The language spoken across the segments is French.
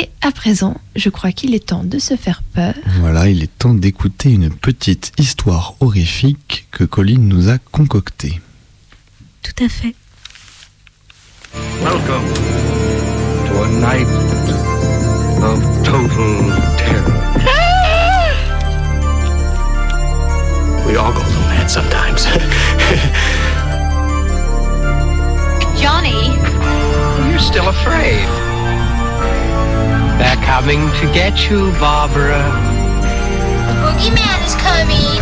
Et à présent, je crois qu'il est temps de se faire peur. Voilà, il est temps d'écouter une petite histoire horrifique que Colline nous a concoctée. Tout à fait. Welcome to a night of total terror. we all go a little mad sometimes. Johnny, You're still afraid. They're coming to get you, Barbara. the boogeyman is coming.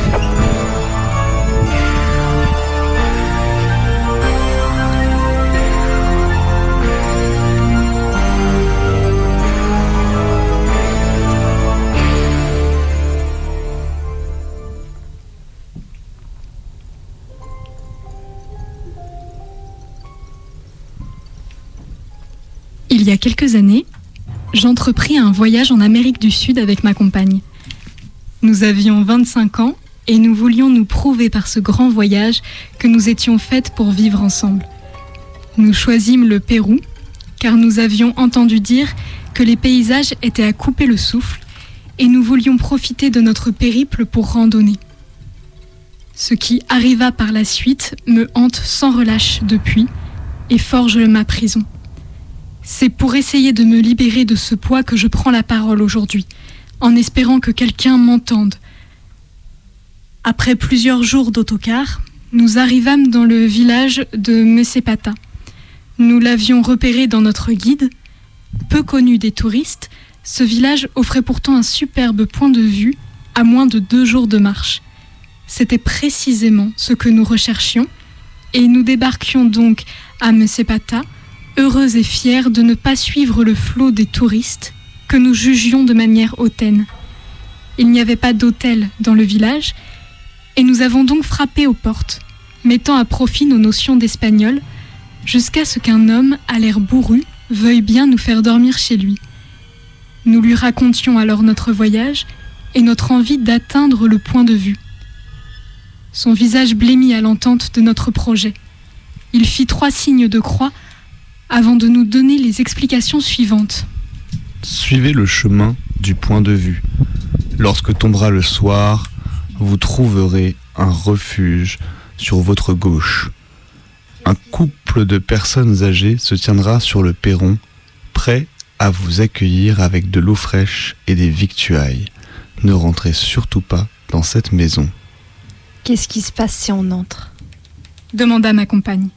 Il y a quelques années, j'entrepris un voyage en Amérique du Sud avec ma compagne. Nous avions 25 ans et nous voulions nous prouver par ce grand voyage que nous étions faites pour vivre ensemble. Nous choisîmes le Pérou car nous avions entendu dire que les paysages étaient à couper le souffle et nous voulions profiter de notre périple pour randonner. Ce qui arriva par la suite me hante sans relâche depuis et forge ma prison. C'est pour essayer de me libérer de ce poids que je prends la parole aujourd'hui, en espérant que quelqu'un m'entende. Après plusieurs jours d'autocar, nous arrivâmes dans le village de Mesepata. Nous l'avions repéré dans notre guide. Peu connu des touristes, ce village offrait pourtant un superbe point de vue à moins de deux jours de marche. C'était précisément ce que nous recherchions, et nous débarquions donc à Mesepata, heureux et fiers de ne pas suivre le flot des touristes que nous jugions de manière hautaine. Il n'y avait pas d'hôtel dans le village, et nous avons donc frappé aux portes, mettant à profit nos notions d'espagnol, jusqu'à ce qu'un homme à l'air bourru veuille bien nous faire dormir chez lui. Nous lui racontions alors notre voyage et notre envie d'atteindre le point de vue. Son visage blêmit à l'entente de notre projet. Il fit trois signes de croix avant de nous donner les explications suivantes. Suivez le chemin du point de vue. Lorsque tombera le soir, vous trouverez un refuge sur votre gauche. Un couple de personnes âgées se tiendra sur le perron, prêt à vous accueillir avec de l'eau fraîche et des victuailles. Ne rentrez surtout pas dans cette maison. Qu'est-ce qui se passe si on entre? Demanda ma compagne.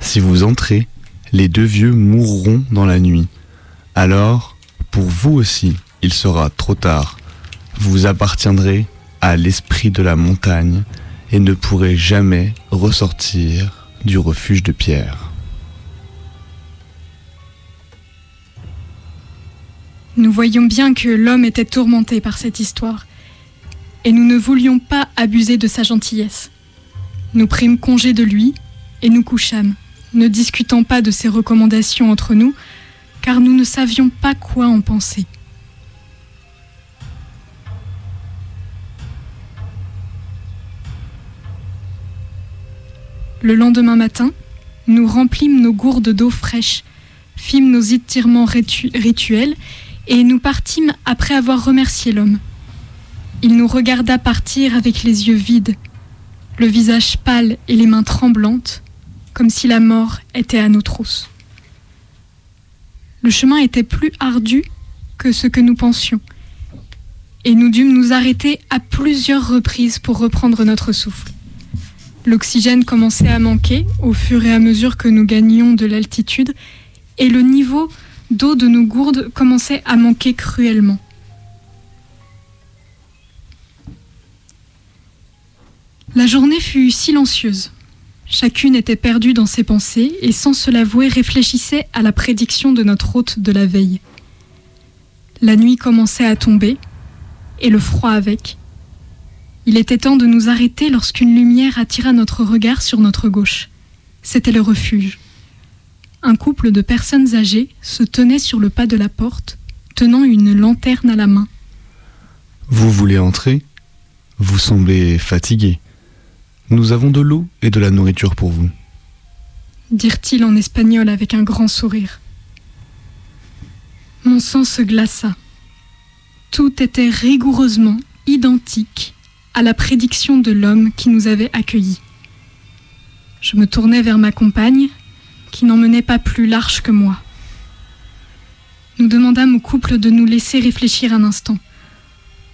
Si vous entrez, les deux vieux mourront dans la nuit. Alors, pour vous aussi, il sera trop tard. Vous appartiendrez à l'esprit de la montagne et ne pourrez jamais ressortir du refuge de pierre. Nous voyions bien que l'homme était tourmenté par cette histoire, et nous ne voulions pas abuser de sa gentillesse. Nous prîmes congé de lui et nous couchâmes, ne discutant pas de ses recommandations entre nous, car nous ne savions pas quoi en penser. Le lendemain matin, nous remplîmes nos gourdes d'eau fraîche, fîmes nos étirements ritu- rituels et nous partîmes après avoir remercié l'homme. Il nous regarda partir avec les yeux vides, le visage pâle et les mains tremblantes, comme si la mort était à nos trousses. Le chemin était plus ardu que ce que nous pensions, et nous dûmes nous arrêter à plusieurs reprises pour reprendre notre souffle. L'oxygène commençait à manquer au fur et à mesure que nous gagnions de l'altitude, et le niveau d'eau de nos gourdes commençait à manquer cruellement. La journée fut silencieuse. Chacune était perdue dans ses pensées et sans se l'avouer réfléchissait à la prédiction de notre hôte de la veille. La nuit commençait à tomber, et le froid avec. Il était temps de nous arrêter lorsqu'une lumière attira notre regard sur notre gauche. C'était le refuge. Un couple de personnes âgées se tenait sur le pas de la porte, tenant une lanterne à la main. Vous voulez entrer? Vous semblez fatigué. Nous avons de l'eau et de la nourriture pour vous. dirent-ils en espagnol avec un grand sourire. Mon sang se glaça. Tout était rigoureusement identique à la prédiction de l'homme qui nous avait accueillis. Je me tournai vers ma compagne, qui n'en menait pas plus large que moi. Nous demandâmes au couple de nous laisser réfléchir un instant.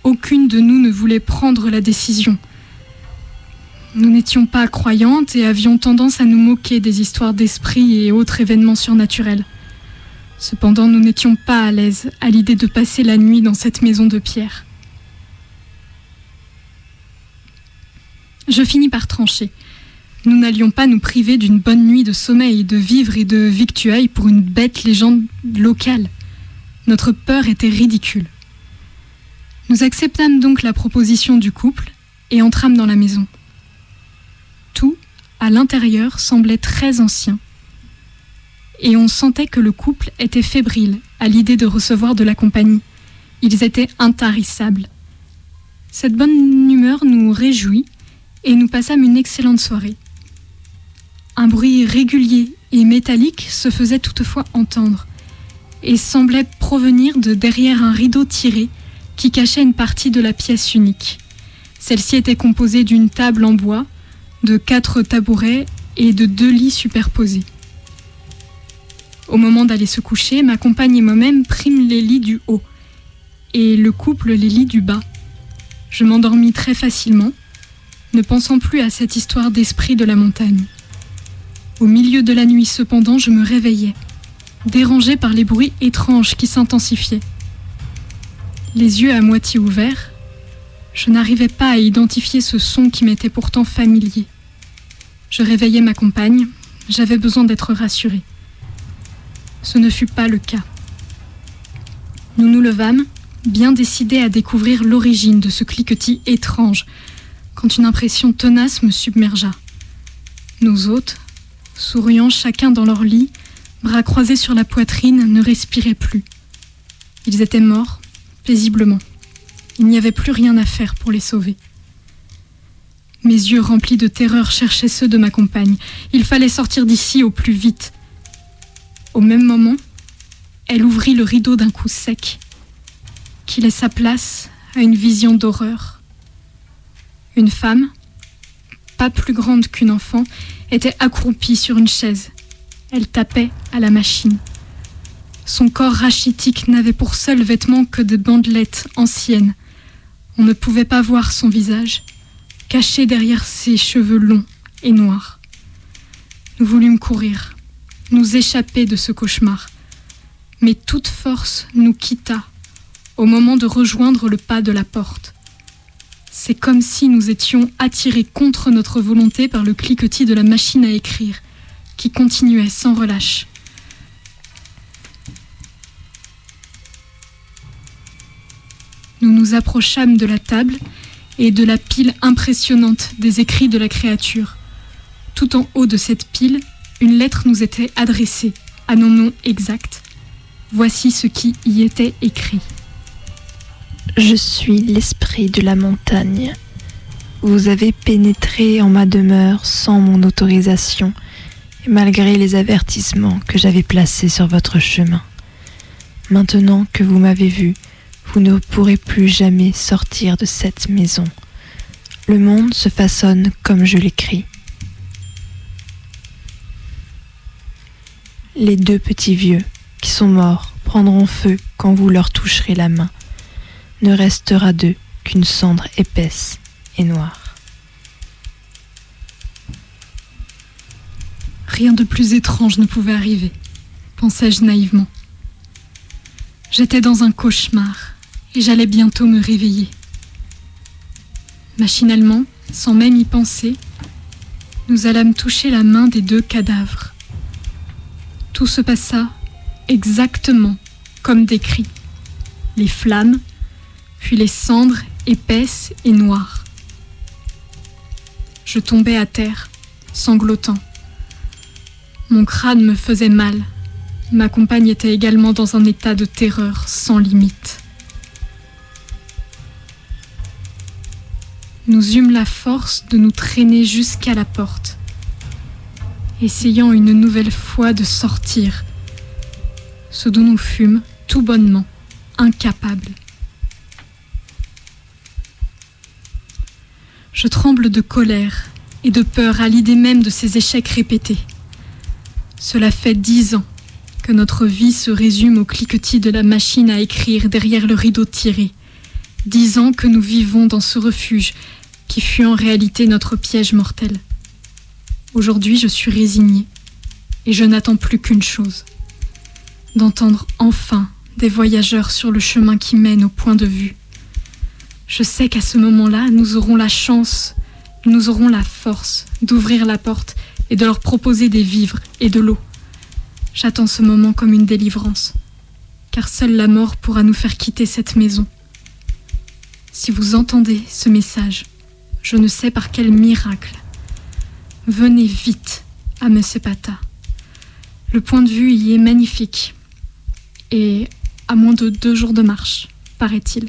Aucune de nous ne voulait prendre la décision. Nous n'étions pas croyantes et avions tendance à nous moquer des histoires d'esprit et autres événements surnaturels. Cependant, nous n'étions pas à l'aise à l'idée de passer la nuit dans cette maison de pierre. Je finis par trancher. Nous n'allions pas nous priver d'une bonne nuit de sommeil, de vivres et de victuailles pour une bête légende locale. Notre peur était ridicule. Nous acceptâmes donc la proposition du couple et entrâmes dans la maison. Tout, à l'intérieur, semblait très ancien. Et on sentait que le couple était fébrile à l'idée de recevoir de la compagnie. Ils étaient intarissables. Cette bonne humeur nous réjouit et nous passâmes une excellente soirée. Un bruit régulier et métallique se faisait toutefois entendre et semblait provenir de derrière un rideau tiré qui cachait une partie de la pièce unique. Celle-ci était composée d'une table en bois, de quatre tabourets et de deux lits superposés. Au moment d'aller se coucher, ma compagne et moi-même prîmes les lits du haut et le couple les lits du bas. Je m'endormis très facilement, ne pensant plus à cette histoire d'esprit de la montagne. Au milieu de la nuit cependant, je me réveillais, dérangée par les bruits étranges qui s'intensifiaient. Les yeux à moitié ouverts, je n'arrivais pas à identifier ce son qui m'était pourtant familier. Je réveillais ma compagne, j'avais besoin d'être rassurée. Ce ne fut pas le cas. Nous nous levâmes, bien décidés à découvrir l'origine de ce cliquetis étrange, quand une impression tenace me submergea. Nos hôtes, souriant chacun dans leur lit, bras croisés sur la poitrine, ne respiraient plus. Ils étaient morts, paisiblement. Il n'y avait plus rien à faire pour les sauver. Mes yeux remplis de terreur cherchaient ceux de ma compagne. Il fallait sortir d'ici au plus vite. Au même moment, elle ouvrit le rideau d'un coup sec, qui laissa place à une vision d'horreur. Une femme, pas plus grande qu'une enfant, était accroupie sur une chaise. Elle tapait à la machine. Son corps rachitique n'avait pour seul vêtement que des bandelettes anciennes. On ne pouvait pas voir son visage, caché derrière ses cheveux longs et noirs. Nous voulûmes courir, nous échapper de ce cauchemar. Mais toute force nous quitta au moment de rejoindre le pas de la porte. C'est comme si nous étions attirés contre notre volonté par le cliquetis de la machine à écrire, qui continuait sans relâche. Nous nous approchâmes de la table et de la pile impressionnante des écrits de la créature. Tout en haut de cette pile, une lettre nous était adressée, à nos noms exacts. Voici ce qui y était écrit. Je suis l'esprit de la montagne. Vous avez pénétré en ma demeure sans mon autorisation et malgré les avertissements que j'avais placés sur votre chemin. Maintenant que vous m'avez vu, vous ne pourrez plus jamais sortir de cette maison. Le monde se façonne comme je l'écris. Les deux petits vieux qui sont morts prendront feu quand vous leur toucherez la main. Ne restera d'eux qu'une cendre épaisse et noire. Rien de plus étrange ne pouvait arriver, pensai-je naïvement. J'étais dans un cauchemar et j'allais bientôt me réveiller. Machinalement, sans même y penser, nous allâmes toucher la main des deux cadavres. Tout se passa exactement comme décrit. Les flammes, puis les cendres épaisses et noires. Je tombais à terre, sanglotant. Mon crâne me faisait mal. Ma compagne était également dans un état de terreur sans limite. Nous eûmes la force de nous traîner jusqu'à la porte, essayant une nouvelle fois de sortir, ce dont nous fûmes tout bonnement, incapable. Je tremble de colère et de peur à l'idée même de ces échecs répétés. Cela fait dix ans que notre vie se résume au cliquetis de la machine à écrire derrière le rideau tiré. Dix ans que nous vivons dans ce refuge qui fut en réalité notre piège mortel. Aujourd'hui, je suis résignée et je n'attends plus qu'une chose d'entendre enfin des voyageurs sur le chemin qui mène au point de vue. Je sais qu'à ce moment-là, nous aurons la chance, nous aurons la force d'ouvrir la porte et de leur proposer des vivres et de l'eau. J'attends ce moment comme une délivrance, car seule la mort pourra nous faire quitter cette maison. Si vous entendez ce message, je ne sais par quel miracle, venez vite à Mesepata. Le point de vue y est magnifique et à moins de deux jours de marche, paraît-il.